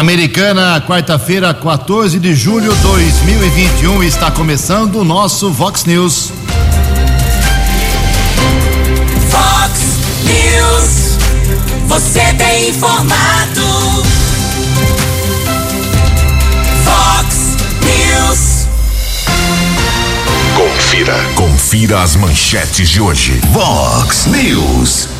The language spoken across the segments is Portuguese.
Americana, quarta-feira, 14 de julho de 2021, está começando o nosso Vox News. Vox News, você tem informado. Vox News. Confira, confira as manchetes de hoje. Vox News.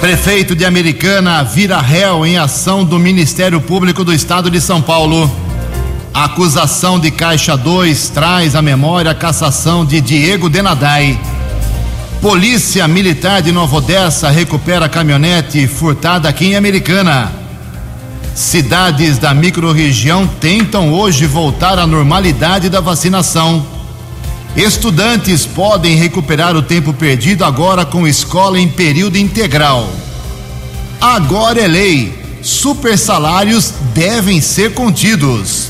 Prefeito de Americana vira réu em ação do Ministério Público do Estado de São Paulo. A acusação de Caixa 2 traz à memória a cassação de Diego Denadai. Polícia Militar de Nova Odessa recupera caminhonete furtada aqui em Americana. Cidades da microrregião tentam hoje voltar à normalidade da vacinação. Estudantes podem recuperar o tempo perdido agora com escola em período integral. Agora é lei: super salários devem ser contidos.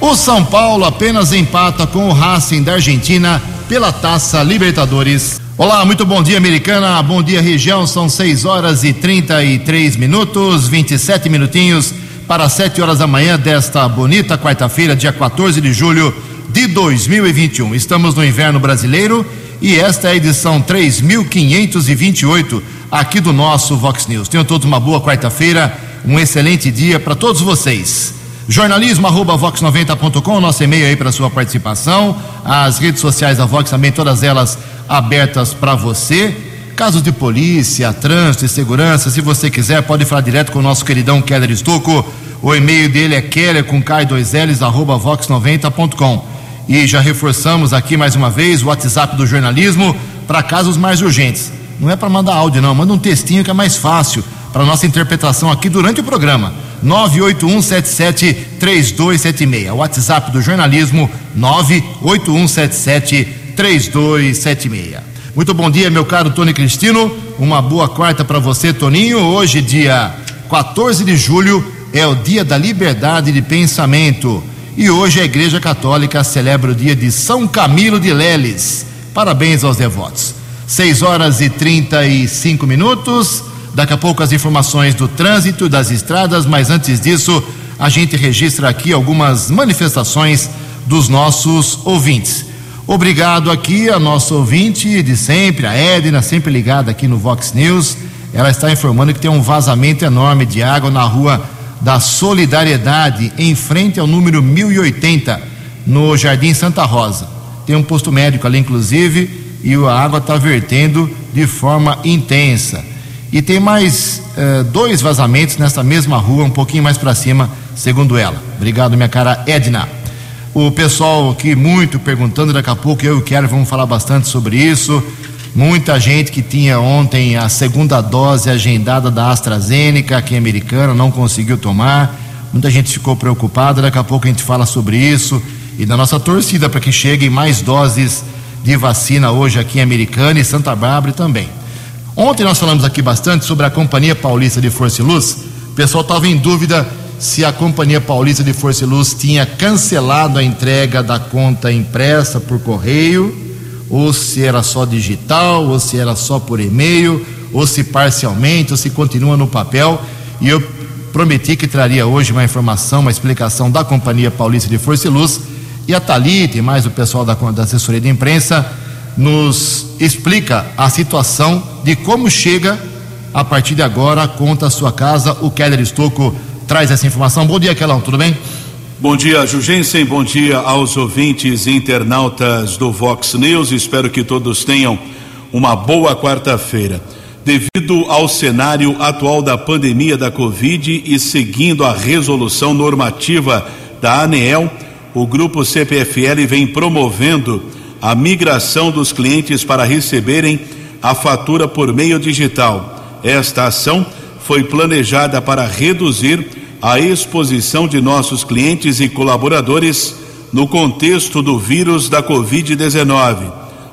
O São Paulo apenas empata com o Racing da Argentina pela Taça Libertadores. Olá, muito bom dia, americana. Bom dia, região. São 6 horas e 33 minutos, 27 minutinhos para 7 horas da manhã desta bonita quarta-feira, dia 14 de julho de 2021. Estamos no inverno brasileiro e esta é a edição 3528 aqui do nosso Vox News. Tenham todos uma boa quarta-feira, um excelente dia para todos vocês. Jornalismo arroba vox90.com, nosso e-mail aí para sua participação. As redes sociais da Vox também, todas elas abertas para você. Casos de polícia, trânsito e segurança, se você quiser, pode falar direto com o nosso queridão Keller Estocco. O e-mail dele é keller com k2ls arroba vox90.com. E já reforçamos aqui mais uma vez o WhatsApp do jornalismo para casos mais urgentes. Não é para mandar áudio, não, manda um textinho que é mais fácil para nossa interpretação aqui durante o programa. 981773276. WhatsApp do jornalismo 981773276. Muito bom dia, meu caro Tony Cristino. Uma boa quarta para você, Toninho. Hoje, dia 14 de julho, é o dia da liberdade de pensamento. E hoje a Igreja Católica celebra o dia de São Camilo de Leles. Parabéns aos devotos. 6 horas e 35 minutos. Daqui a pouco as informações do trânsito, das estradas, mas antes disso, a gente registra aqui algumas manifestações dos nossos ouvintes. Obrigado aqui a nosso ouvinte de sempre, a Edna, sempre ligada aqui no Vox News. Ela está informando que tem um vazamento enorme de água na rua da Solidariedade, em frente ao número 1080, no Jardim Santa Rosa. Tem um posto médico ali, inclusive, e a água está vertendo de forma intensa. E tem mais eh, dois vazamentos nessa mesma rua, um pouquinho mais para cima, segundo ela. Obrigado, minha cara Edna. O pessoal aqui muito perguntando, daqui a pouco eu e o Kelly vamos falar bastante sobre isso. Muita gente que tinha ontem a segunda dose agendada da AstraZeneca, aqui em Americana, não conseguiu tomar. Muita gente ficou preocupada. Daqui a pouco a gente fala sobre isso. E da nossa torcida para que cheguem mais doses de vacina hoje aqui em Americana e Santa Bárbara também. Ontem nós falamos aqui bastante sobre a Companhia Paulista de Força e Luz. O pessoal estava em dúvida se a Companhia Paulista de Força e Luz tinha cancelado a entrega da conta impressa por correio ou se era só digital, ou se era só por e-mail, ou se parcialmente, ou se continua no papel. E eu prometi que traria hoje uma informação, uma explicação da Companhia Paulista de Força e Luz. E a Thalita e mais o pessoal da, da assessoria de imprensa nos explica a situação de como chega a partir de agora a conta à sua casa. O Keller Estocco traz essa informação. Bom dia, Kelão, tudo bem? Bom dia, Jugensen. Bom dia aos ouvintes e internautas do Vox News. Espero que todos tenham uma boa quarta-feira. Devido ao cenário atual da pandemia da Covid e seguindo a resolução normativa da ANEEL, o grupo CPFL vem promovendo a migração dos clientes para receberem a fatura por meio digital. Esta ação foi planejada para reduzir a exposição de nossos clientes e colaboradores no contexto do vírus da Covid-19.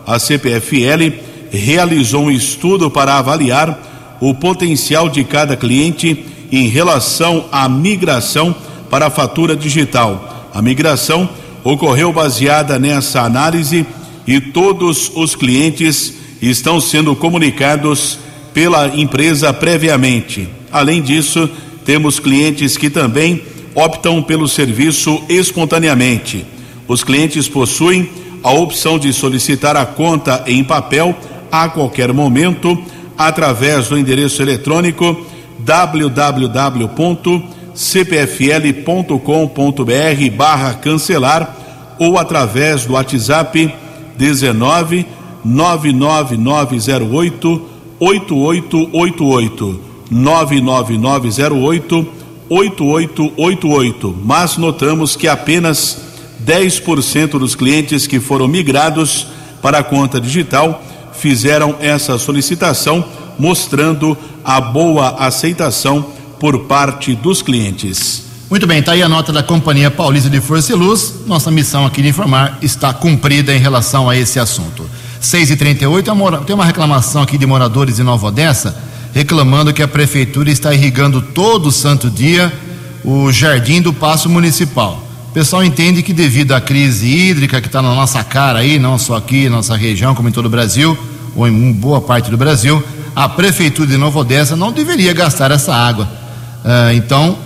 A CPFL realizou um estudo para avaliar o potencial de cada cliente em relação à migração para a fatura digital. A migração ocorreu baseada nessa análise e todos os clientes estão sendo comunicados pela empresa previamente. Além disso, Temos clientes que também optam pelo serviço espontaneamente. Os clientes possuem a opção de solicitar a conta em papel a qualquer momento através do endereço eletrônico www.cpfl.com.br barra cancelar ou através do WhatsApp 19 99908 8888 99908 8888. Mas notamos que apenas 10% dos clientes que foram migrados para a conta digital fizeram essa solicitação, mostrando a boa aceitação por parte dos clientes. Muito bem, está aí a nota da Companhia Paulista de Força e Luz. Nossa missão aqui de informar está cumprida em relação a esse assunto. 6 e 38 tem uma reclamação aqui de moradores de Nova Odessa reclamando que a prefeitura está irrigando todo santo dia o jardim do Paço Municipal. O pessoal entende que devido à crise hídrica que está na nossa cara aí, não só aqui, nossa região, como em todo o Brasil, ou em boa parte do Brasil, a prefeitura de Nova Odessa não deveria gastar essa água. Uh, então,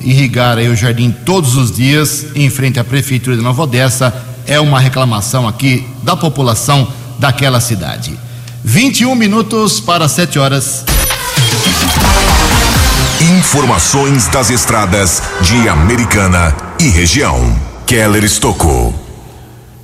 irrigar aí o jardim todos os dias em frente à prefeitura de Nova Odessa é uma reclamação aqui da população daquela cidade. 21 minutos para 7 horas. Informações das estradas de Americana e região. Keller Estocou.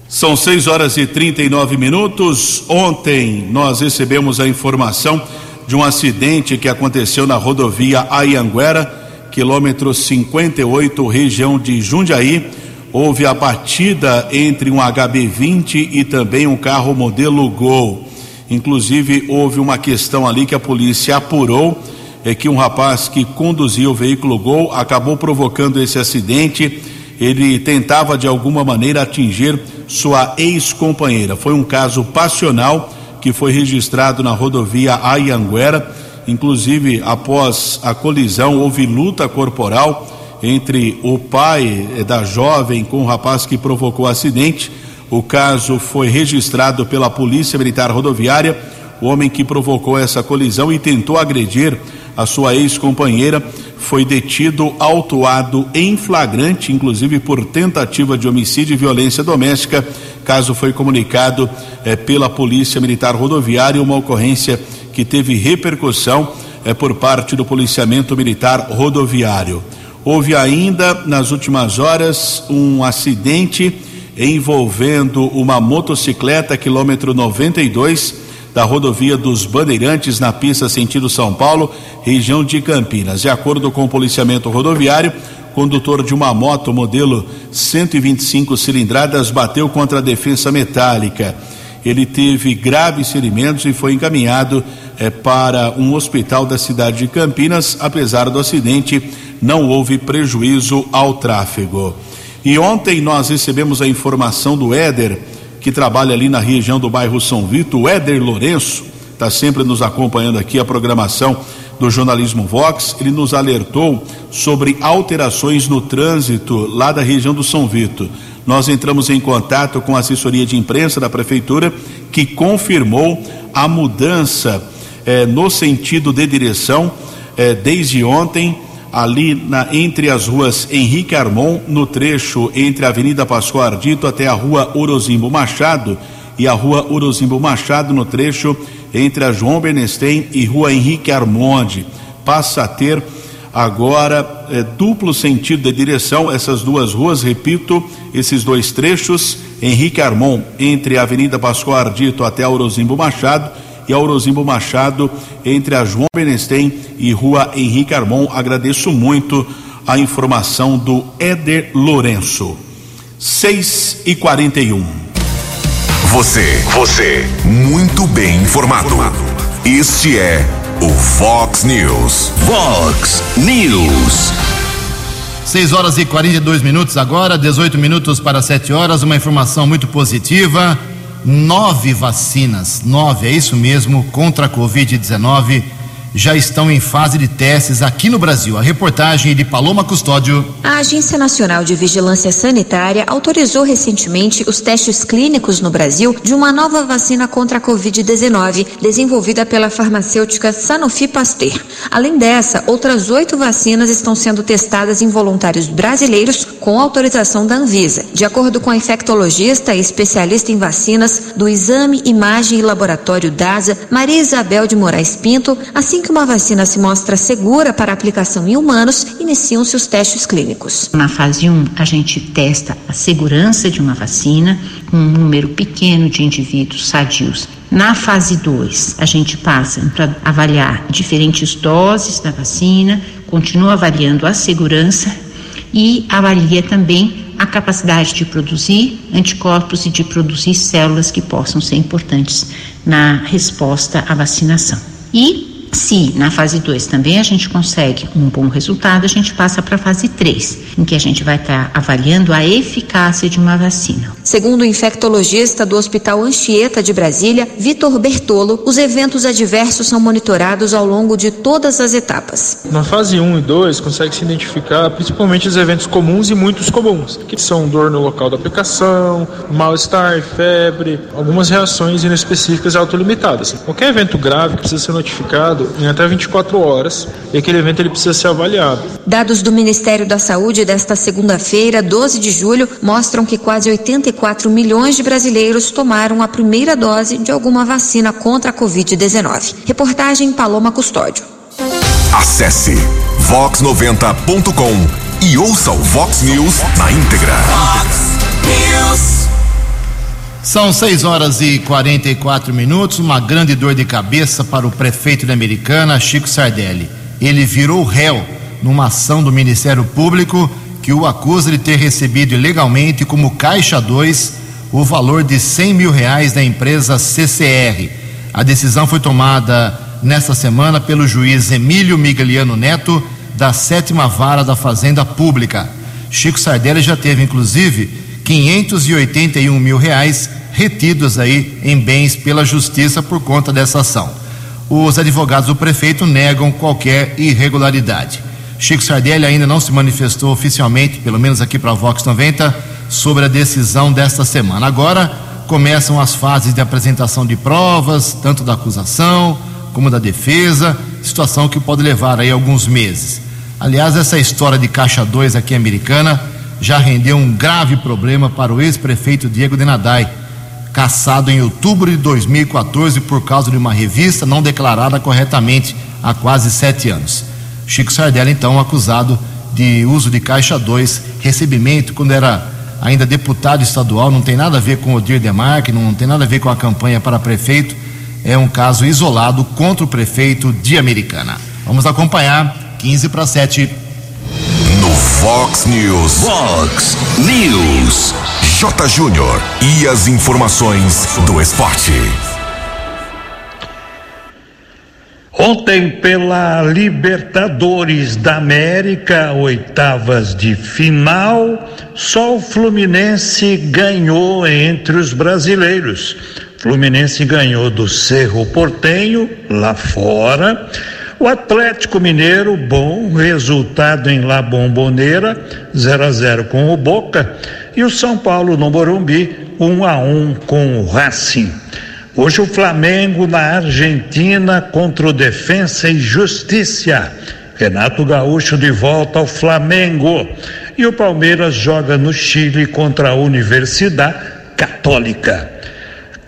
São 6 horas e 39 minutos. Ontem nós recebemos a informação de um acidente que aconteceu na rodovia Ayanguera, quilômetro 58, região de Jundiaí. Houve a batida entre um HB20 e também um carro modelo Gol. Inclusive, houve uma questão ali que a polícia apurou é que um rapaz que conduzia o veículo Gol acabou provocando esse acidente. Ele tentava de alguma maneira atingir sua ex-companheira. Foi um caso passional que foi registrado na rodovia Ayanguera. Inclusive, após a colisão, houve luta corporal entre o pai da jovem com o rapaz que provocou o acidente. O caso foi registrado pela Polícia Militar Rodoviária. O homem que provocou essa colisão e tentou agredir a sua ex-companheira foi detido, autuado em flagrante, inclusive por tentativa de homicídio e violência doméstica. Caso foi comunicado eh, pela Polícia Militar Rodoviária, uma ocorrência que teve repercussão eh, por parte do policiamento militar rodoviário. Houve ainda, nas últimas horas, um acidente envolvendo uma motocicleta, quilômetro 92 da rodovia dos Bandeirantes na pista sentido São Paulo, região de Campinas. De acordo com o policiamento rodoviário, condutor de uma moto modelo 125 cilindradas bateu contra a defesa metálica. Ele teve graves ferimentos e foi encaminhado eh, para um hospital da cidade de Campinas. Apesar do acidente, não houve prejuízo ao tráfego. E ontem nós recebemos a informação do Éder que trabalha ali na região do bairro São Vito, o Éder Lourenço, está sempre nos acompanhando aqui a programação do jornalismo Vox. Ele nos alertou sobre alterações no trânsito lá da região do São Vito. Nós entramos em contato com a assessoria de imprensa da prefeitura que confirmou a mudança eh, no sentido de direção eh, desde ontem ali na, entre as ruas Henrique Armon, no trecho entre a Avenida Pascoal Ardito até a Rua Orozimbo Machado e a Rua Orozimbo Machado no trecho entre a João Bernstein e Rua Henrique Armonde. Passa a ter agora é, duplo sentido de direção essas duas ruas, repito, esses dois trechos, Henrique Armon entre a Avenida Pascoal Ardito até a Orozimbo Machado e Aurozimbo Machado, entre a João Benestein e Rua Henrique Armon. Agradeço muito a informação do Éder Lourenço. 6 e 41. Você, você, muito bem informado. Este é o Fox News. Fox News. 6 horas e 42 minutos agora, 18 minutos para 7 horas. Uma informação muito positiva nove vacinas, nove, é isso mesmo, contra a Covid-19 já estão em fase de testes aqui no Brasil. A reportagem de Paloma Custódio. A Agência Nacional de Vigilância Sanitária autorizou recentemente os testes clínicos no Brasil de uma nova vacina contra a Covid-19, desenvolvida pela farmacêutica Sanofi Pasteur. Além dessa, outras oito vacinas estão sendo testadas em voluntários brasileiros com autorização da Anvisa. De acordo com a infectologista e especialista em vacinas do Exame, Imagem e Laboratório DASA, Maria Isabel de Moraes Pinto, assim que uma vacina se mostra segura para aplicação em humanos, iniciam-se os testes clínicos. Na fase 1, a gente testa a segurança de uma vacina com um número pequeno de indivíduos sadios. Na fase 2, a gente passa para avaliar diferentes doses da vacina, continua avaliando a segurança e avalia também a capacidade de produzir anticorpos e de produzir células que possam ser importantes na resposta à vacinação. E se na fase 2 também a gente consegue um bom resultado, a gente passa para a fase 3, em que a gente vai estar tá avaliando a eficácia de uma vacina. Segundo o infectologista do Hospital Anchieta de Brasília, Vitor Bertolo, os eventos adversos são monitorados ao longo de todas as etapas. Na fase 1 e 2, consegue se identificar principalmente os eventos comuns e muitos comuns, que são dor no local da aplicação, mal-estar, febre, algumas reações inespecíficas autolimitadas. Qualquer evento grave que precisa ser notificado em até 24 horas e aquele evento ele precisa ser avaliado. Dados do Ministério da Saúde desta segunda-feira, 12 de julho, mostram que quase 84 milhões de brasileiros tomaram a primeira dose de alguma vacina contra a Covid-19. Reportagem Paloma Custódio. Acesse vox90.com e ouça o Vox News na íntegra. Vox News. São 6 horas e 44 minutos. Uma grande dor de cabeça para o prefeito de Americana, Chico Sardelli. Ele virou réu numa ação do Ministério Público que o acusa de ter recebido ilegalmente como Caixa 2 o valor de 100 mil reais da empresa CCR. A decisão foi tomada nesta semana pelo juiz Emílio Migliano Neto, da sétima vara da Fazenda Pública. Chico Sardelli já teve, inclusive, 581 mil reais retidos aí em bens pela justiça por conta dessa ação. Os advogados do prefeito negam qualquer irregularidade. Chico Sardelli ainda não se manifestou oficialmente, pelo menos aqui para a Vox 90, sobre a decisão desta semana. Agora começam as fases de apresentação de provas, tanto da acusação como da defesa, situação que pode levar aí alguns meses. Aliás, essa história de Caixa 2 aqui americana já rendeu um grave problema para o ex-prefeito Diego Denadai, caçado em outubro de 2014 por causa de uma revista não declarada corretamente há quase sete anos. Chico Sardelli, então, acusado de uso de caixa 2, recebimento quando era ainda deputado estadual, não tem nada a ver com o Dir Demarque, não tem nada a ver com a campanha para prefeito, é um caso isolado contra o prefeito de Americana. Vamos acompanhar 15 para 7. Fox News. Fox News. J. Júnior. E as informações do esporte. Ontem, pela Libertadores da América, oitavas de final, só o Fluminense ganhou entre os brasileiros. Fluminense ganhou do Cerro Portenho, lá fora. O Atlético Mineiro, bom resultado em La Bombonera, 0 a 0 com o Boca. E o São Paulo no Morumbi, 1 a 1 com o Racing. Hoje o Flamengo na Argentina contra o Defensa e Justiça. Renato Gaúcho de volta ao Flamengo. E o Palmeiras joga no Chile contra a Universidade Católica.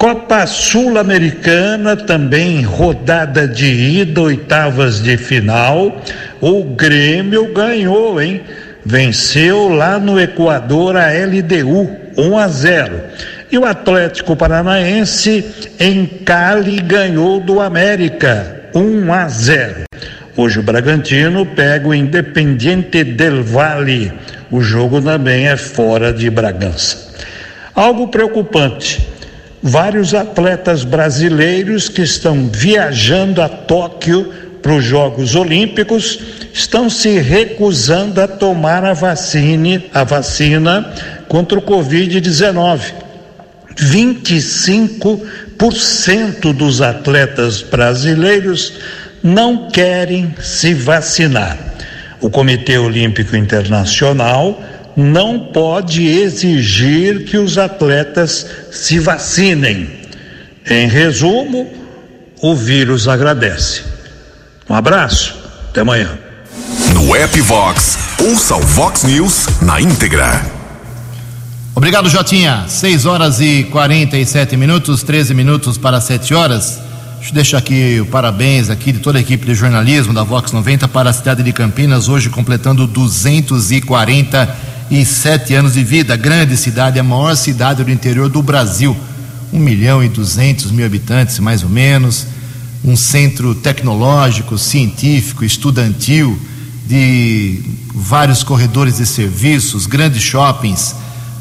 Copa Sul-Americana também rodada de ida, oitavas de final. O Grêmio ganhou, hein? Venceu lá no Equador a LDU 1 a 0. E o Atlético Paranaense em Cali ganhou do América 1 a 0. Hoje o Bragantino pega o Independiente del Valle. O jogo também é fora de Bragança. Algo preocupante. Vários atletas brasileiros que estão viajando a Tóquio para os Jogos Olímpicos estão se recusando a tomar a vacina, a vacina contra o Covid-19. 25% dos atletas brasileiros não querem se vacinar. O Comitê Olímpico Internacional não pode exigir que os atletas se vacinem. Em resumo, o vírus agradece. Um abraço, até amanhã. No app Vox, ouça o Vox News na íntegra. Obrigado, Jotinha. 6 horas e 47 minutos, 13 minutos para 7 horas. Deixa eu deixar aqui o parabéns aqui de toda a equipe de jornalismo da Vox 90 para a cidade de Campinas, hoje completando 247 anos de vida. Grande cidade, a maior cidade do interior do Brasil. 1 milhão e 200 mil habitantes, mais ou menos. Um centro tecnológico, científico, estudantil, de vários corredores de serviços, grandes shoppings.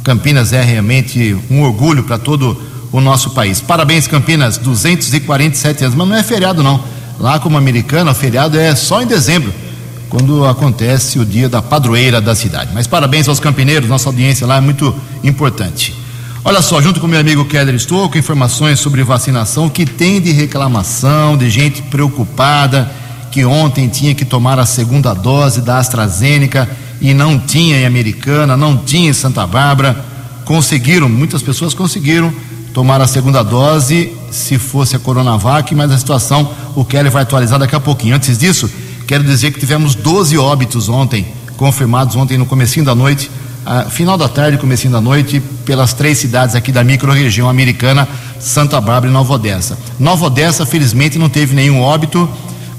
Campinas é realmente um orgulho para todo o nosso país. Parabéns, Campinas, 247 anos, mas não é feriado não. Lá como americano, o feriado é só em dezembro, quando acontece o dia da padroeira da cidade. Mas parabéns aos campineiros, nossa audiência lá é muito importante. Olha só, junto com meu amigo Keller, estou com informações sobre vacinação que tem de reclamação, de gente preocupada, que ontem tinha que tomar a segunda dose da AstraZeneca e não tinha em Americana, não tinha em Santa Bárbara. Conseguiram, muitas pessoas conseguiram tomar a segunda dose se fosse a Coronavac, mas a situação o Kelly vai atualizar daqui a pouquinho. Antes disso, quero dizer que tivemos 12 óbitos ontem, confirmados ontem no comecinho da noite, final da tarde, comecinho da noite, pelas três cidades aqui da microrregião americana, Santa Bárbara e Nova Odessa. Nova Odessa, felizmente, não teve nenhum óbito,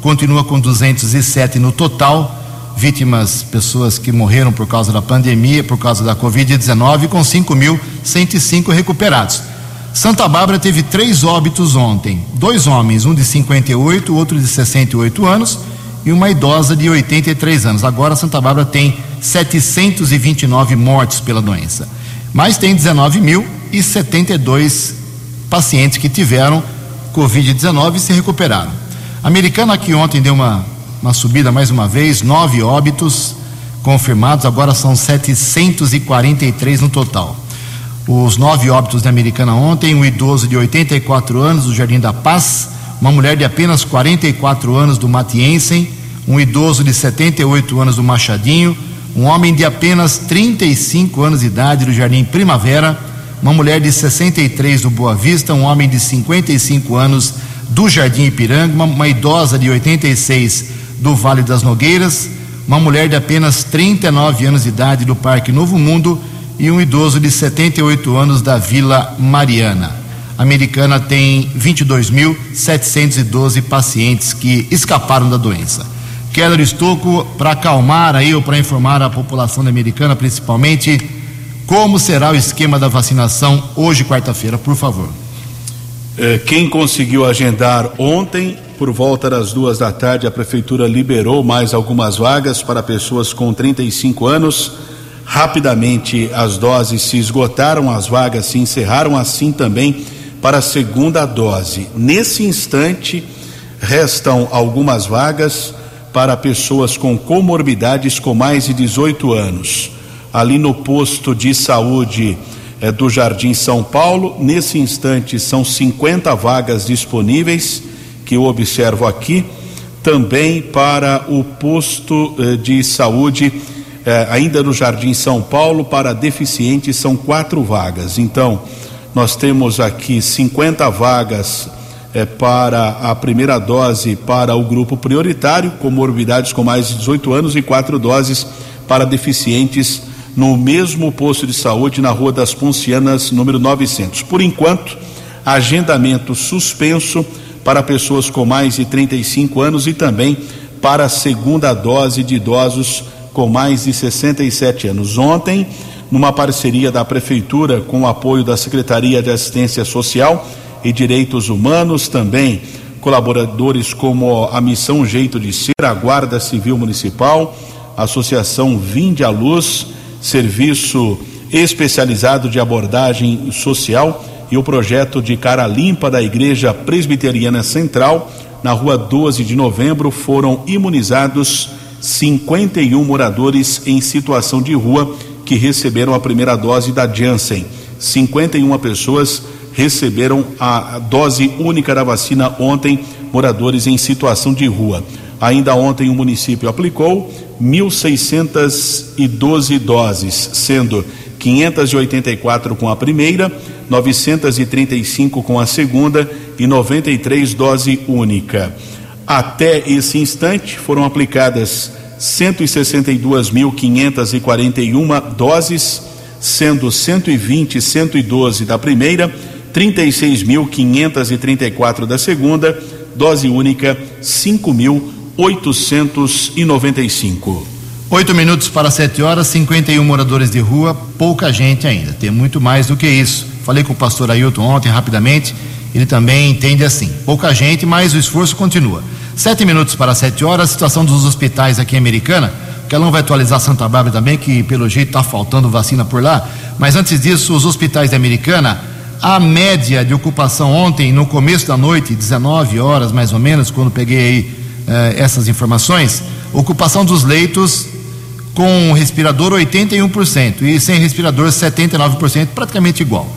continua com 207 no total, vítimas, pessoas que morreram por causa da pandemia, por causa da Covid-19, com 5.105 recuperados. Santa Bárbara teve três óbitos ontem: dois homens, um de 58, outro de 68 anos e uma idosa de 83 anos. Agora Santa Bárbara tem 729 mortes pela doença, mas tem 19.072 pacientes que tiveram Covid-19 e se recuperaram. A americana aqui ontem deu uma, uma subida mais uma vez, nove óbitos confirmados, agora são 743 no total. Os nove óbitos da Americana ontem, um idoso de 84 anos do Jardim da Paz, uma mulher de apenas 44 anos do Matiensen, um idoso de 78 anos do Machadinho, um homem de apenas 35 anos de idade do Jardim Primavera, uma mulher de 63 do Boa Vista, um homem de 55 anos do Jardim Ipiranga, uma, uma idosa de 86 do Vale das Nogueiras, uma mulher de apenas 39 anos de idade do Parque Novo Mundo e um idoso de 78 anos da Vila Mariana. Americana tem 22.712 pacientes que escaparam da doença. Keller Estocco, para acalmar aí ou para informar a população americana, principalmente, como será o esquema da vacinação hoje, quarta-feira, por favor. É, quem conseguiu agendar ontem, por volta das duas da tarde, a prefeitura liberou mais algumas vagas para pessoas com 35 anos Rapidamente as doses se esgotaram, as vagas se encerraram, assim também para a segunda dose. Nesse instante, restam algumas vagas para pessoas com comorbidades com mais de 18 anos. Ali no posto de saúde é, do Jardim São Paulo, nesse instante são 50 vagas disponíveis, que eu observo aqui. Também para o posto eh, de saúde é, ainda no Jardim São Paulo, para deficientes são quatro vagas. Então, nós temos aqui 50 vagas é, para a primeira dose para o grupo prioritário, comorbidades com mais de 18 anos, e quatro doses para deficientes no mesmo posto de saúde na Rua das Poncianas, número 900. Por enquanto, agendamento suspenso para pessoas com mais de 35 anos e também para a segunda dose de idosos com mais de 67 anos. Ontem, numa parceria da Prefeitura com o apoio da Secretaria de Assistência Social e Direitos Humanos, também colaboradores como a Missão Jeito de Ser, a Guarda Civil Municipal, a Associação Vinde à Luz, Serviço Especializado de Abordagem Social e o projeto de Cara Limpa da Igreja Presbiteriana Central, na rua 12 de novembro, foram imunizados 51 moradores em situação de rua que receberam a primeira dose da Janssen. 51 pessoas receberam a dose única da vacina ontem moradores em situação de rua. Ainda ontem o município aplicou 1.612 doses, sendo 584 com a primeira, 935 com a segunda e 93 dose única. Até esse instante foram aplicadas 162.541 doses, sendo 120 e 112 da primeira, 36.534 da segunda, dose única 5.895. Oito minutos para sete horas, 51 moradores de rua, pouca gente ainda. Tem muito mais do que isso. Falei com o pastor Ailton ontem rapidamente, ele também entende assim. Pouca gente, mas o esforço continua. Sete minutos para sete horas, situação dos hospitais aqui em Americana. O Kelão vai atualizar Santa Bárbara também, que pelo jeito está faltando vacina por lá. Mas antes disso, os hospitais da Americana, a média de ocupação ontem, no começo da noite, 19 horas mais ou menos, quando peguei aí eh, essas informações, ocupação dos leitos com respirador 81% e sem respirador 79%, praticamente igual.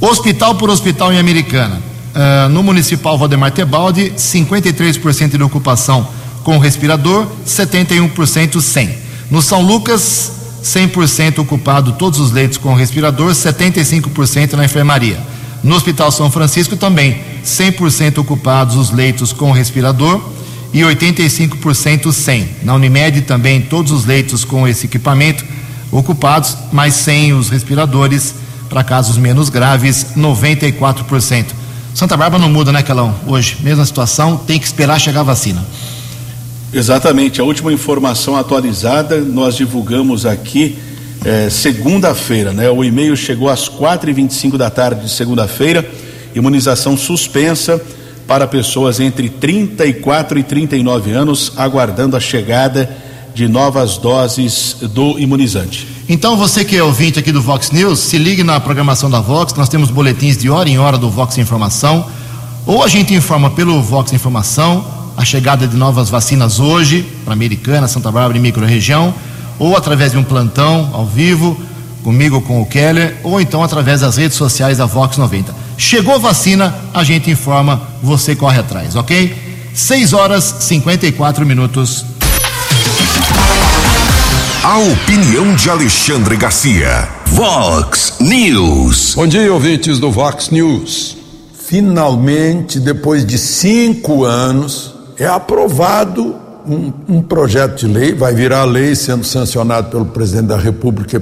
Hospital por hospital em Americana. Uh, no municipal Valdemar Tebaldi, 53% de ocupação com respirador, 71% sem. No São Lucas, 100% ocupado todos os leitos com respirador, 75% na enfermaria. No Hospital São Francisco também, 100% ocupados os leitos com respirador e 85% sem. Na Unimed também todos os leitos com esse equipamento ocupados, mas sem os respiradores para casos menos graves, 94%. Santa Bárbara não muda, né, Calão? Hoje, mesma situação, tem que esperar chegar a vacina. Exatamente. A última informação atualizada nós divulgamos aqui é, segunda-feira, né? O e-mail chegou às quatro e vinte e cinco da tarde de segunda-feira. Imunização suspensa para pessoas entre 34 e 39 anos, aguardando a chegada de novas doses do imunizante. Então, você que é ouvinte aqui do Vox News, se ligue na programação da Vox, nós temos boletins de hora em hora do Vox Informação, ou a gente informa pelo Vox Informação a chegada de novas vacinas hoje, para Americana, Santa Bárbara e microrregião, ou através de um plantão ao vivo, comigo com o Keller, ou então através das redes sociais da Vox 90. Chegou vacina, a gente informa, você corre atrás, ok? 6 horas 54 minutos. A opinião de Alexandre Garcia. Vox News. Bom dia, ouvintes do Vox News. Finalmente, depois de cinco anos, é aprovado um, um, projeto de lei, vai virar lei sendo sancionado pelo presidente da República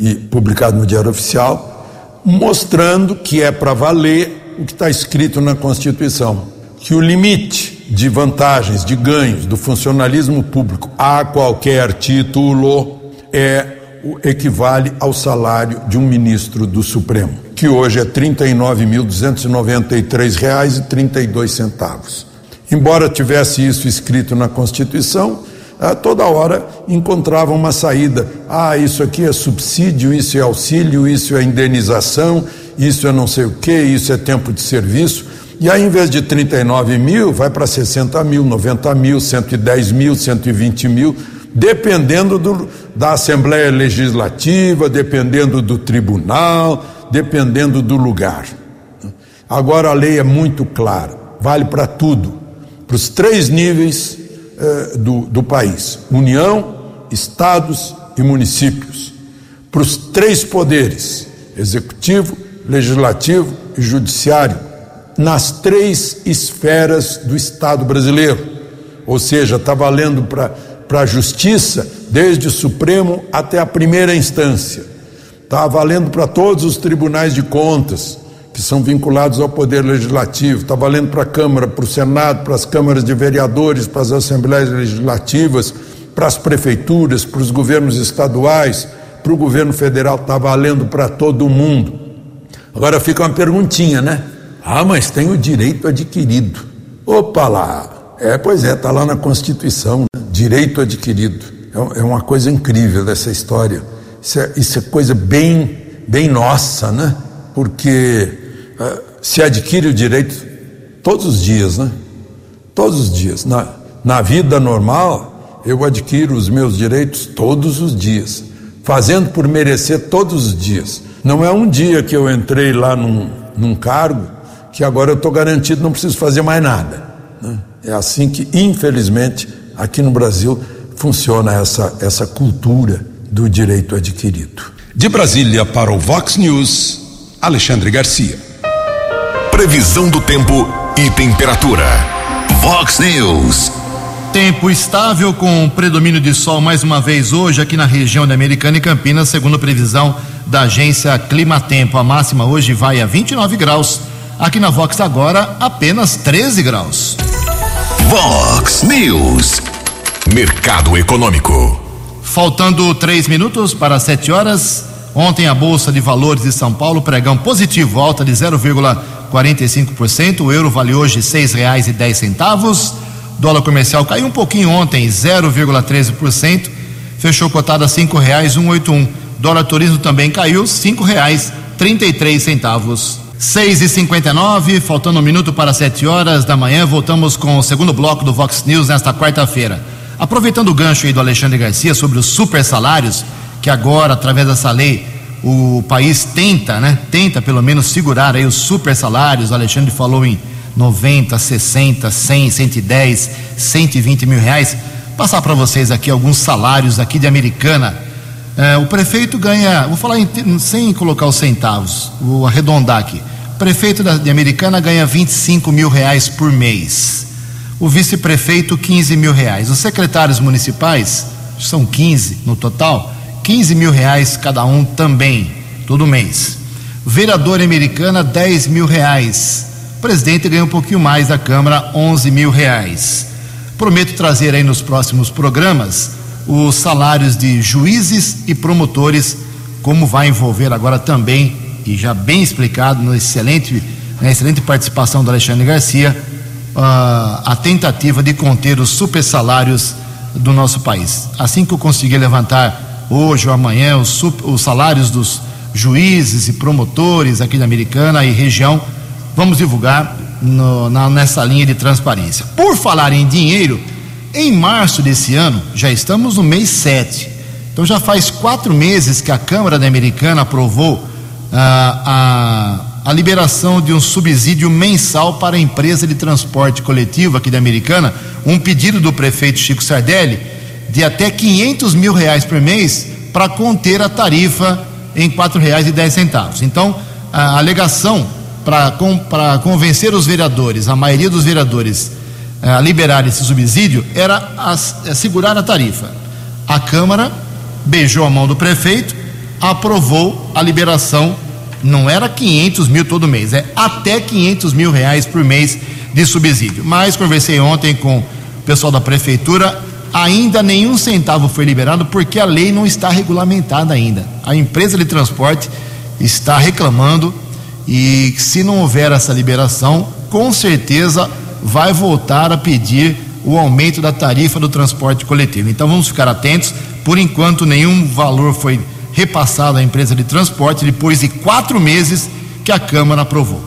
e publicado no Diário Oficial, mostrando que é para valer o que está escrito na Constituição, que o limite de vantagens, de ganhos do funcionalismo público a qualquer título é equivale ao salário de um ministro do Supremo, que hoje é R$ 39.293,32. Embora tivesse isso escrito na Constituição, a toda hora encontrava uma saída. Ah, isso aqui é subsídio, isso é auxílio, isso é indenização, isso é não sei o que, isso é tempo de serviço. E aí, em vez de 39 mil, vai para 60 mil, 90 mil, 110 mil, 120 mil, dependendo do, da Assembleia Legislativa, dependendo do tribunal, dependendo do lugar. Agora a lei é muito clara, vale para tudo, para os três níveis eh, do, do país: União, Estados e municípios. Para os três poderes: Executivo, Legislativo e Judiciário nas três esferas do Estado brasileiro. Ou seja, está valendo para a justiça, desde o Supremo até a primeira instância. Está valendo para todos os tribunais de contas, que são vinculados ao Poder Legislativo. Está valendo para a Câmara, para o Senado, para as câmaras de vereadores, para as assembleias legislativas, para as prefeituras, para os governos estaduais, para o governo federal. Está valendo para todo mundo. Agora fica uma perguntinha, né? Ah, mas tem o direito adquirido. Opa lá! É, pois é, está lá na Constituição, né? direito adquirido. É, é, uma coisa incrível dessa história. Isso é, isso é coisa bem, bem nossa, né? Porque uh, se adquire o direito todos os dias, né? Todos os dias. Na, na vida normal, eu adquiro os meus direitos todos os dias, fazendo por merecer todos os dias. Não é um dia que eu entrei lá num, num cargo que agora eu estou garantido, não preciso fazer mais nada. Né? É assim que, infelizmente, aqui no Brasil funciona essa, essa cultura do direito adquirido. De Brasília para o Vox News, Alexandre Garcia. Previsão do tempo e temperatura. Vox News. Tempo estável com predomínio de sol mais uma vez hoje aqui na região da Americana e Campinas, segundo previsão da agência Climatempo. A máxima hoje vai a 29 graus. Aqui na Vox agora, apenas 13 graus. Vox News. Mercado Econômico. Faltando três minutos para 7 horas. Ontem a Bolsa de Valores de São Paulo pregão positivo, alta de 0,45%. O euro vale hoje R$ 6,10. Dólar comercial caiu um pouquinho ontem, 0,13%. Fechou cotado a R$ 5,181. Dólar turismo também caiu, R$ 5,33. 6 e 59 faltando um minuto para sete horas da manhã, voltamos com o segundo bloco do Vox News nesta quarta-feira. Aproveitando o gancho aí do Alexandre Garcia sobre os super salários, que agora, através dessa lei, o país tenta, né? Tenta pelo menos segurar aí os super salários. O Alexandre falou em 90, 60, 100, 110, 120 mil reais. Passar para vocês aqui alguns salários aqui de Americana. É, o prefeito ganha, vou falar em, sem colocar os centavos, vou arredondar aqui. O prefeito da, de Americana ganha 25 mil reais por mês. O vice-prefeito, 15 mil reais. Os secretários municipais, são 15 no total, 15 mil reais cada um também, todo mês. Vereador Americana, 10 mil reais. O presidente ganha um pouquinho mais da Câmara, 11 mil reais. Prometo trazer aí nos próximos programas os salários de juízes e promotores, como vai envolver agora também, e já bem explicado no excelente, na excelente participação do Alexandre Garcia, uh, a tentativa de conter os super salários do nosso país. Assim que eu conseguir levantar hoje ou amanhã os, os salários dos juízes e promotores aqui da Americana e região, vamos divulgar no, na, nessa linha de transparência. Por falar em dinheiro, em março desse ano, já estamos no mês 7. Então já faz quatro meses que a Câmara da Americana aprovou ah, a, a liberação de um subsídio mensal para a empresa de transporte coletivo aqui da Americana, um pedido do prefeito Chico Sardelli de até 500 mil reais por mês para conter a tarifa em dez centavos. Então, a alegação para convencer os vereadores, a maioria dos vereadores, a liberar esse subsídio era assegurar a tarifa. A Câmara beijou a mão do prefeito, aprovou a liberação. Não era 500 mil todo mês, é até 500 mil reais por mês de subsídio. Mas conversei ontem com o pessoal da prefeitura, ainda nenhum centavo foi liberado porque a lei não está regulamentada ainda. A empresa de transporte está reclamando e se não houver essa liberação, com certeza vai voltar a pedir o aumento da tarifa do transporte coletivo. Então vamos ficar atentos. Por enquanto, nenhum valor foi repassado à empresa de transporte depois de quatro meses que a Câmara aprovou.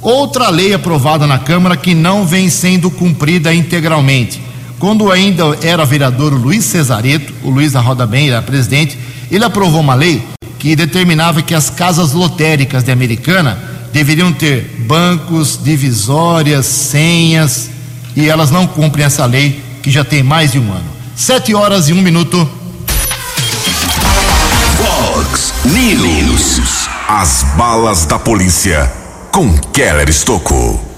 Outra lei aprovada na Câmara que não vem sendo cumprida integralmente. Quando ainda era vereador o Luiz Cesareto, o Luiz da Roda Bem era presidente, ele aprovou uma lei que determinava que as casas lotéricas de Americana deveriam ter bancos, divisórias, senhas, e elas não cumprem essa lei que já tem mais de um ano. Sete horas e um minuto. Fox News. As balas da polícia com Keller Estocou.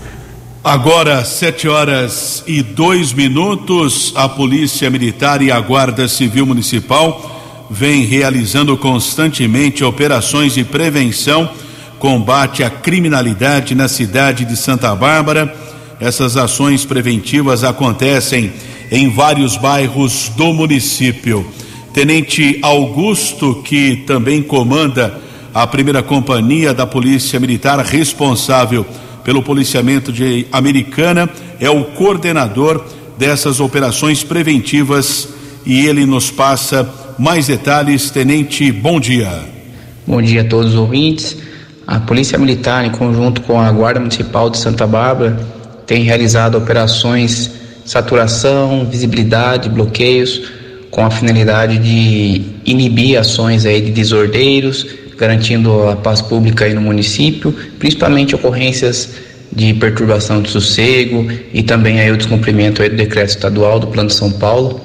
Agora, sete horas e dois minutos, a Polícia Militar e a Guarda Civil Municipal vem realizando constantemente operações de prevenção combate à criminalidade na cidade de Santa Bárbara. Essas ações preventivas acontecem em vários bairros do município. Tenente Augusto, que também comanda a primeira companhia da Polícia Militar responsável pelo policiamento de Americana, é o coordenador dessas operações preventivas e ele nos passa mais detalhes. Tenente, bom dia. Bom dia a todos os ouvintes. A Polícia Militar, em conjunto com a Guarda Municipal de Santa Bárbara, tem realizado operações saturação, visibilidade, bloqueios, com a finalidade de inibir ações aí de desordeiros, garantindo a paz pública aí no município, principalmente ocorrências de perturbação de sossego e também aí o descumprimento aí do decreto estadual do Plano de São Paulo.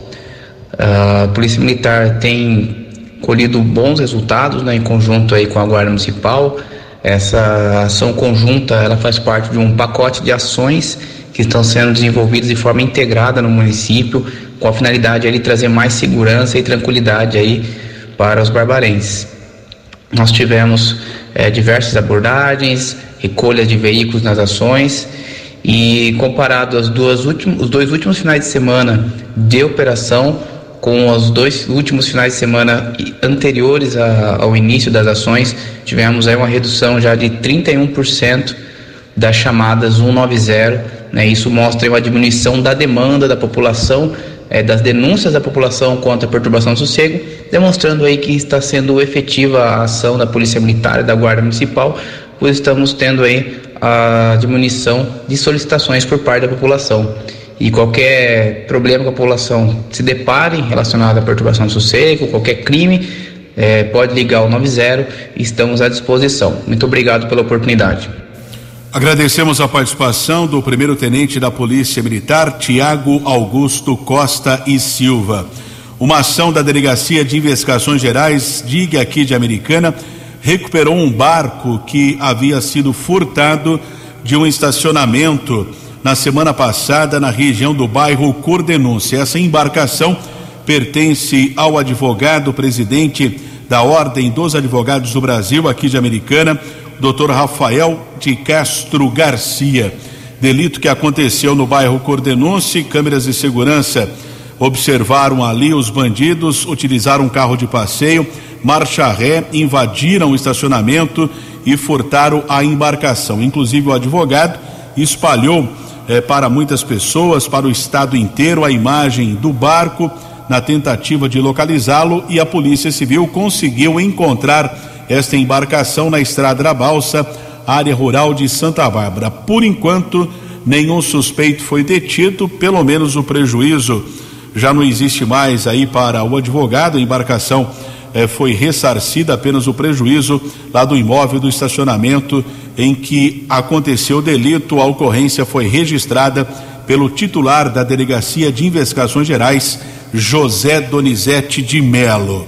A Polícia Militar tem colhido bons resultados né, em conjunto aí com a Guarda Municipal. Essa ação conjunta ela faz parte de um pacote de ações que estão sendo desenvolvidas de forma integrada no município, com a finalidade de trazer mais segurança e tranquilidade aí para os barbarenses. Nós tivemos é, diversas abordagens, recolha de veículos nas ações e comparado aos duas últimos, os dois últimos finais de semana de operação com os dois últimos finais de semana anteriores a, ao início das ações, tivemos aí uma redução já de 31% das chamadas 190. Né? Isso mostra uma diminuição da demanda da população, é, das denúncias da população contra a perturbação do sossego, demonstrando aí que está sendo efetiva a ação da Polícia Militar e da Guarda Municipal, pois estamos tendo aí a diminuição de solicitações por parte da população e qualquer problema que a população se depare relacionado à perturbação do sossego, qualquer crime, é, pode ligar o 90 e estamos à disposição. Muito obrigado pela oportunidade. Agradecemos a participação do primeiro tenente da Polícia Militar, Tiago Augusto Costa e Silva. Uma ação da Delegacia de Investigações Gerais, DIG aqui de Americana, recuperou um barco que havia sido furtado de um estacionamento na semana passada na região do bairro Cordenúncia. Essa embarcação pertence ao advogado presidente da Ordem dos Advogados do Brasil, aqui de Americana, Dr. Rafael de Castro Garcia. Delito que aconteceu no bairro Cordenúncia, câmeras de segurança observaram ali os bandidos, utilizaram um carro de passeio, marcha ré, invadiram o estacionamento e furtaram a embarcação. Inclusive o advogado espalhou é, para muitas pessoas, para o estado inteiro, a imagem do barco na tentativa de localizá-lo e a Polícia Civil conseguiu encontrar esta embarcação na Estrada da Balsa, área rural de Santa Bárbara. Por enquanto, nenhum suspeito foi detido, pelo menos o prejuízo já não existe mais aí para o advogado, a embarcação eh, foi ressarcida apenas o prejuízo lá do imóvel do estacionamento em que aconteceu o delito. A ocorrência foi registrada pelo titular da Delegacia de Investigações Gerais, José Donizete de Melo.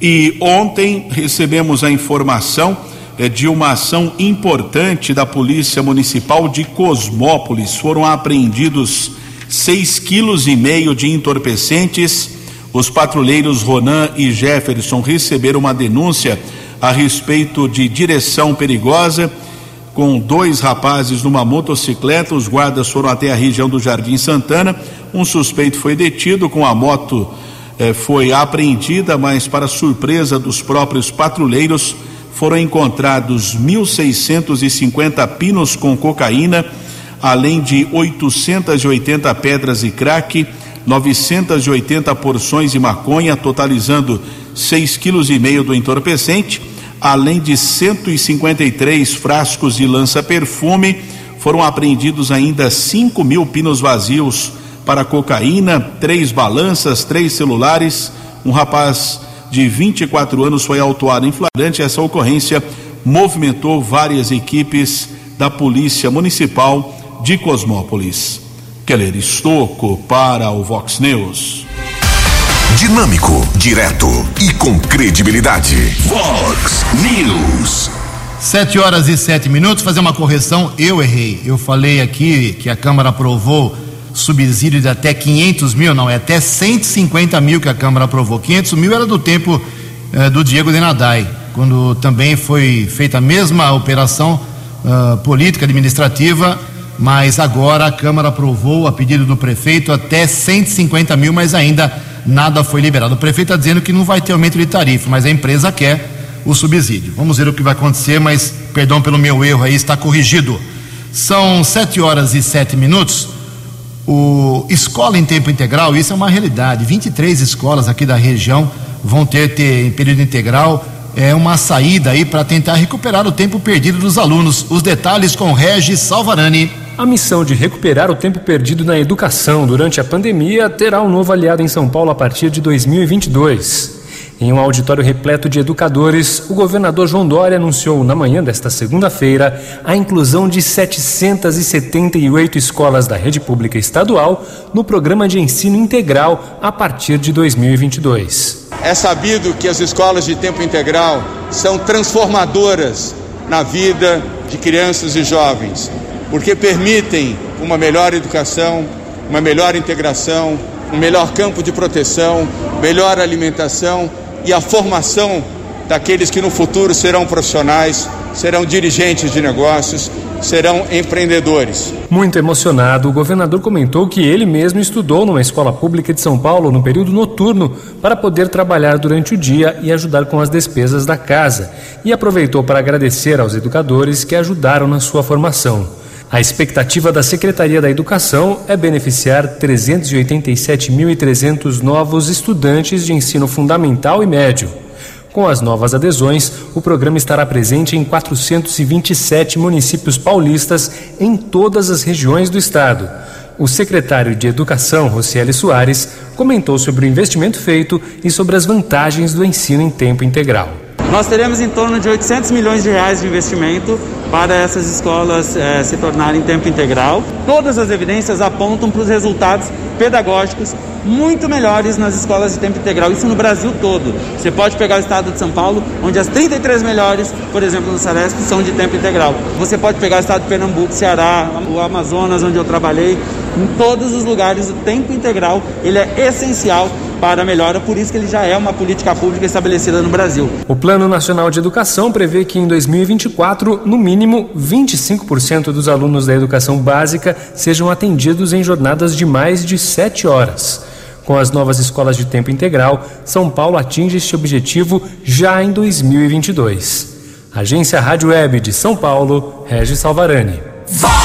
E ontem recebemos a informação eh, de uma ação importante da Polícia Municipal de Cosmópolis. Foram apreendidos seis quilos e meio de entorpecentes. Os patrulheiros Ronan e Jefferson receberam uma denúncia a respeito de direção perigosa com dois rapazes numa motocicleta. Os guardas foram até a região do Jardim Santana. Um suspeito foi detido com a moto eh, foi apreendida, mas para surpresa dos próprios patrulheiros foram encontrados 1.650 pinos com cocaína, além de 880 pedras e crack, 980 porções de maconha, totalizando 6,5 kg do entorpecente além de 153 frascos de lança-perfume, foram apreendidos ainda 5 mil pinos vazios para cocaína, três balanças, três celulares. Um rapaz de 24 anos foi autuado em flagrante. Essa ocorrência movimentou várias equipes da Polícia Municipal de Cosmópolis. Keller Estocco para o Vox News. Dinâmico, direto e com credibilidade. Fox News. Sete horas e sete minutos. Fazer uma correção. Eu errei. Eu falei aqui que a Câmara aprovou subsídio de até 500 mil. Não, é até 150 mil que a Câmara aprovou. 500 mil era do tempo eh, do Diego Denadai, quando também foi feita a mesma operação uh, política administrativa. Mas agora a Câmara aprovou, a pedido do prefeito, até 150 mil, mas ainda nada foi liberado. O prefeito está dizendo que não vai ter aumento de tarifa, mas a empresa quer o subsídio. Vamos ver o que vai acontecer, mas perdão pelo meu erro aí, está corrigido. São sete horas e sete minutos. O escola em tempo integral, isso é uma realidade. 23 escolas aqui da região vão ter, ter em período integral é uma saída aí para tentar recuperar o tempo perdido dos alunos. Os detalhes com Regis Salvarani. A missão de recuperar o tempo perdido na educação durante a pandemia terá um novo aliado em São Paulo a partir de 2022. Em um auditório repleto de educadores, o governador João Dória anunciou na manhã desta segunda-feira a inclusão de 778 escolas da rede pública estadual no programa de ensino integral a partir de 2022. É sabido que as escolas de tempo integral são transformadoras na vida de crianças e jovens, porque permitem uma melhor educação, uma melhor integração, um melhor campo de proteção, melhor alimentação e a formação daqueles que no futuro serão profissionais, serão dirigentes de negócios, serão empreendedores. Muito emocionado, o governador comentou que ele mesmo estudou numa escola pública de São Paulo no período noturno para poder trabalhar durante o dia e ajudar com as despesas da casa, e aproveitou para agradecer aos educadores que ajudaram na sua formação. A expectativa da Secretaria da Educação é beneficiar 387.300 novos estudantes de ensino fundamental e médio. Com as novas adesões, o programa estará presente em 427 municípios paulistas em todas as regiões do estado. O secretário de Educação, Rocieli Soares, comentou sobre o investimento feito e sobre as vantagens do ensino em tempo integral. Nós teremos em torno de 800 milhões de reais de investimento para essas escolas eh, se tornarem tempo integral. Todas as evidências apontam para os resultados pedagógicos muito melhores nas escolas de tempo integral, isso no Brasil todo. Você pode pegar o estado de São Paulo, onde as 33 melhores, por exemplo, no Saresp, são de tempo integral. Você pode pegar o estado de Pernambuco, Ceará, o Amazonas, onde eu trabalhei. Em todos os lugares, o tempo integral ele é essencial para a melhora, por isso que ele já é uma política pública estabelecida no Brasil. O Plano Nacional de Educação prevê que em 2024, no mínimo 25% dos alunos da educação básica sejam atendidos em jornadas de mais de 7 horas. Com as novas escolas de tempo integral, São Paulo atinge este objetivo já em 2022. Agência Rádio Web de São Paulo, Regis Salvarani. Vox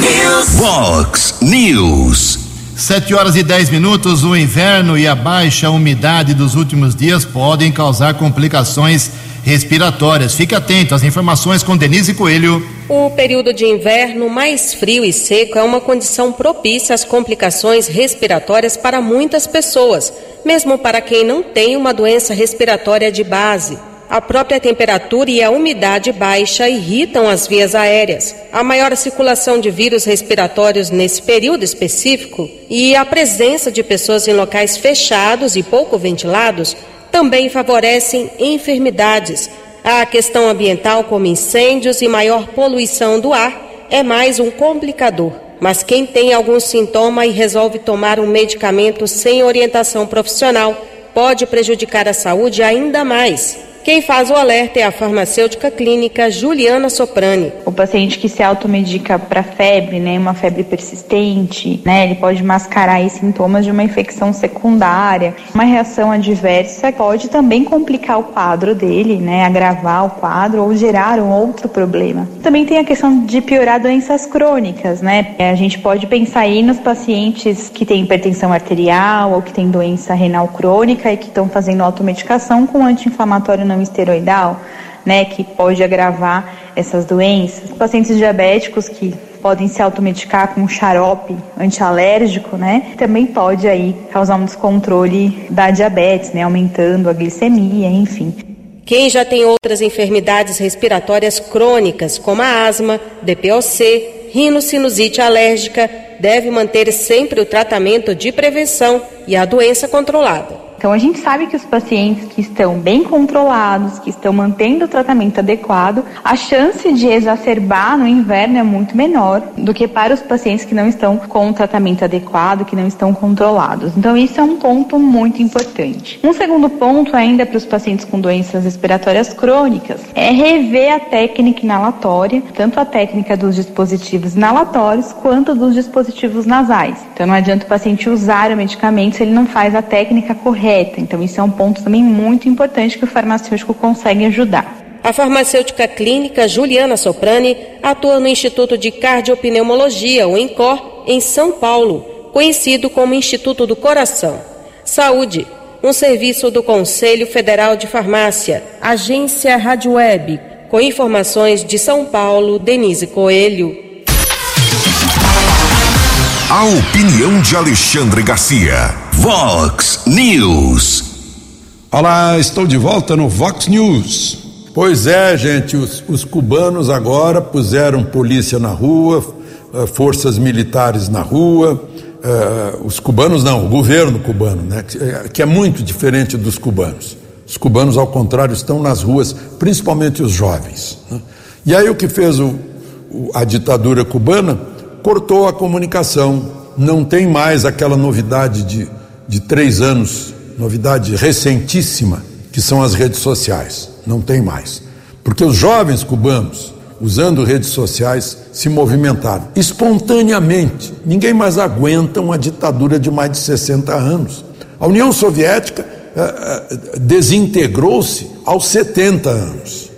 News. Vox News. 7 horas e 10 minutos. O inverno e a baixa umidade dos últimos dias podem causar complicações respiratórias. Fique atento às informações com Denise Coelho. O período de inverno mais frio e seco é uma condição propícia às complicações respiratórias para muitas pessoas, mesmo para quem não tem uma doença respiratória de base. A própria temperatura e a umidade baixa irritam as vias aéreas. A maior circulação de vírus respiratórios nesse período específico e a presença de pessoas em locais fechados e pouco ventilados também favorecem enfermidades. A questão ambiental, como incêndios e maior poluição do ar, é mais um complicador. Mas quem tem algum sintoma e resolve tomar um medicamento sem orientação profissional pode prejudicar a saúde ainda mais. Quem faz o alerta é a farmacêutica clínica Juliana Soprani. O paciente que se automedica para febre, né, uma febre persistente, né, ele pode mascarar sintomas de uma infecção secundária. Uma reação adversa pode também complicar o quadro dele, né, agravar o quadro ou gerar um outro problema. Também tem a questão de piorar doenças crônicas, né? A gente pode pensar aí nos pacientes que têm hipertensão arterial ou que têm doença renal crônica e que estão fazendo automedicação com anti-inflamatório não esteroidal, né, que pode agravar essas doenças. Pacientes diabéticos que podem se automedicar com xarope antialérgico, né, também pode aí causar um descontrole da diabetes, né, aumentando a glicemia, enfim. Quem já tem outras enfermidades respiratórias crônicas, como a asma, DPOC, rinocinusite alérgica, deve manter sempre o tratamento de prevenção e a doença controlada. Então, a gente sabe que os pacientes que estão bem controlados, que estão mantendo o tratamento adequado, a chance de exacerbar no inverno é muito menor do que para os pacientes que não estão com o tratamento adequado, que não estão controlados. Então, isso é um ponto muito importante. Um segundo ponto, ainda para os pacientes com doenças respiratórias crônicas, é rever a técnica inalatória, tanto a técnica dos dispositivos inalatórios quanto dos dispositivos nasais. Então, não adianta o paciente usar o medicamento se ele não faz a técnica correta correta. Então, isso é um ponto também muito importante que o farmacêutico consegue ajudar. A farmacêutica clínica Juliana Soprani atua no Instituto de Cardiopneumologia, o INCOR, em São Paulo, conhecido como Instituto do Coração. Saúde, um serviço do Conselho Federal de Farmácia, Agência Rádio Web, com informações de São Paulo, Denise Coelho. A opinião de Alexandre Garcia. Vox News. Olá, estou de volta no Vox News. Pois é, gente, os, os cubanos agora puseram polícia na rua, eh, forças militares na rua. Uh, os cubanos não, o governo cubano, né, que, que é muito diferente dos cubanos. Os cubanos, ao contrário, estão nas ruas, principalmente os jovens. Né? E aí o que fez o, o, a ditadura cubana? Cortou a comunicação. Não tem mais aquela novidade de, de três anos, novidade recentíssima, que são as redes sociais. Não tem mais. Porque os jovens cubanos, usando redes sociais, se movimentaram espontaneamente. Ninguém mais aguenta uma ditadura de mais de 60 anos. A União Soviética eh, eh, desintegrou-se aos 70 anos.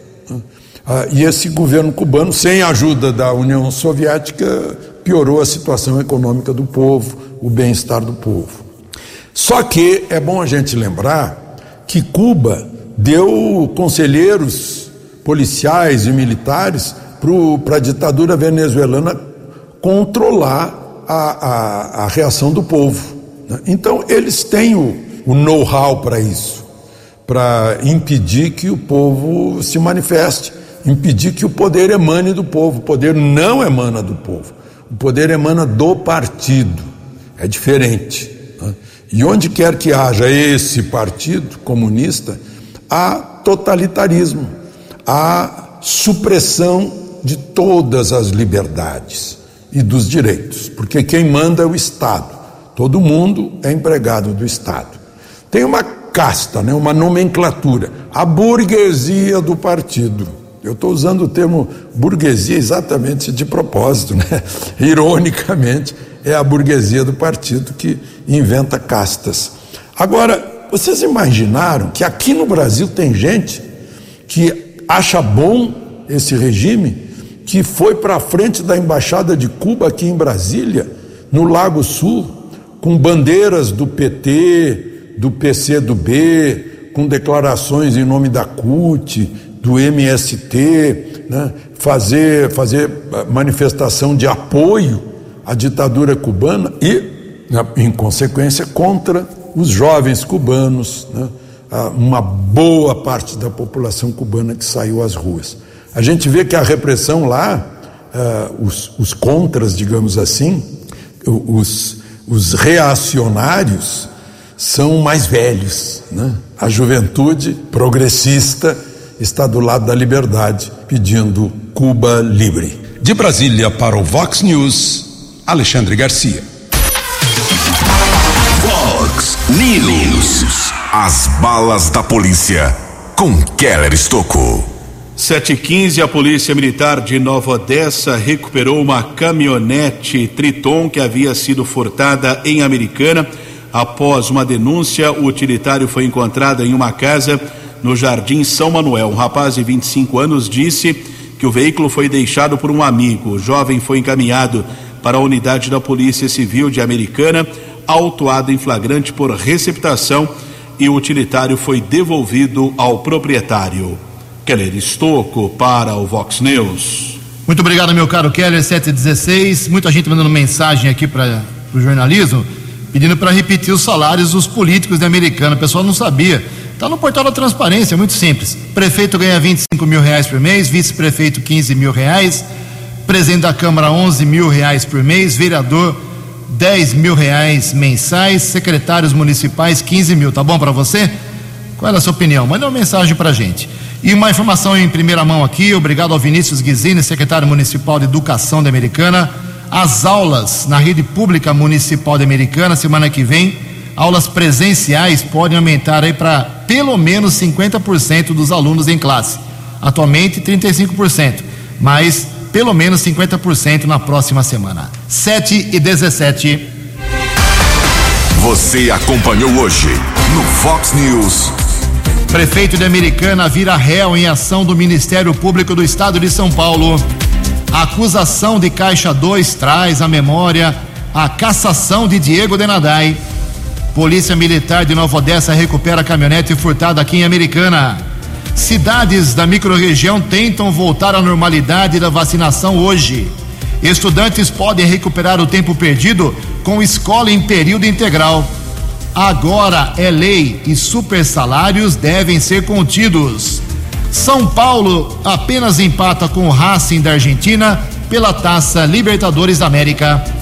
Ah, e esse governo cubano, sem a ajuda da União Soviética, piorou a situação econômica do povo, o bem-estar do povo. Só que é bom a gente lembrar que Cuba deu conselheiros policiais e militares para a ditadura venezuelana controlar a, a, a reação do povo. Né? Então, eles têm o, o know-how para isso, para impedir que o povo se manifeste, impedir que o poder emane do povo. O poder não emana do povo, o poder emana do partido. É diferente. E onde quer que haja esse partido comunista, há totalitarismo, há supressão de todas as liberdades e dos direitos, porque quem manda é o Estado. Todo mundo é empregado do Estado. Tem uma casta, né, uma nomenclatura, a burguesia do partido. Eu estou usando o termo burguesia exatamente de propósito, né? Ironicamente, é a burguesia do partido que inventa castas. Agora, vocês imaginaram que aqui no Brasil tem gente que acha bom esse regime que foi para frente da embaixada de Cuba aqui em Brasília, no Lago Sul, com bandeiras do PT, do PCdoB, com declarações em nome da CUT, do MST, né? fazer, fazer eh, manifestação de apoio à ditadura cubana e, em consequência, contra os jovens cubanos, né? uma boa parte da população cubana que saiu às ruas. A gente vê que a repressão lá, uh, os, os, contras, digamos assim, os, os reacionários são mais velhos. Né? A juventude progressista está do lado da liberdade, pedindo Cuba livre. De Brasília para o Vox News, Alexandre Garcia. Vox News. As balas da polícia com Keller Estocou. 715, a Polícia Militar de Nova Odessa recuperou uma caminhonete Triton que havia sido furtada em Americana. Após uma denúncia, o utilitário foi encontrado em uma casa no Jardim São Manuel. Um rapaz de 25 anos disse que o veículo foi deixado por um amigo. O jovem foi encaminhado para a unidade da Polícia Civil de Americana, autuado em flagrante por receptação e o utilitário foi devolvido ao proprietário. Keller Estocco para o Vox News. Muito obrigado, meu caro Keller, 716. Muita gente mandando mensagem aqui para o jornalismo, pedindo para repetir os salários dos políticos de americana. O pessoal não sabia. Está no portal da transparência, é muito simples. Prefeito ganha 25 mil reais por mês, vice-prefeito 15 mil reais, presidente da Câmara 11 mil reais por mês, vereador 10 mil reais mensais, secretários municipais 15 mil. Tá bom para você? Qual é a sua opinião? Manda uma mensagem para gente. E uma informação em primeira mão aqui, obrigado ao Vinícius Guizini, secretário municipal de Educação da Americana. As aulas na rede pública municipal da Americana, semana que vem, aulas presenciais podem aumentar aí para pelo menos 50% dos alunos em classe. Atualmente 35%, mas pelo menos 50% na próxima semana. 7 e 17. Você acompanhou hoje no Fox News. Prefeito de Americana vira réu em ação do Ministério Público do Estado de São Paulo. A acusação de Caixa 2 traz à memória a cassação de Diego Denadai. Polícia Militar de Nova Odessa recupera a caminhonete furtada aqui em Americana. Cidades da microrregião tentam voltar à normalidade da vacinação hoje. Estudantes podem recuperar o tempo perdido com escola em período integral. agora é lei e super salários devem ser contidos. São Paulo apenas empata com o Racing da Argentina pela Taça Libertadores da América.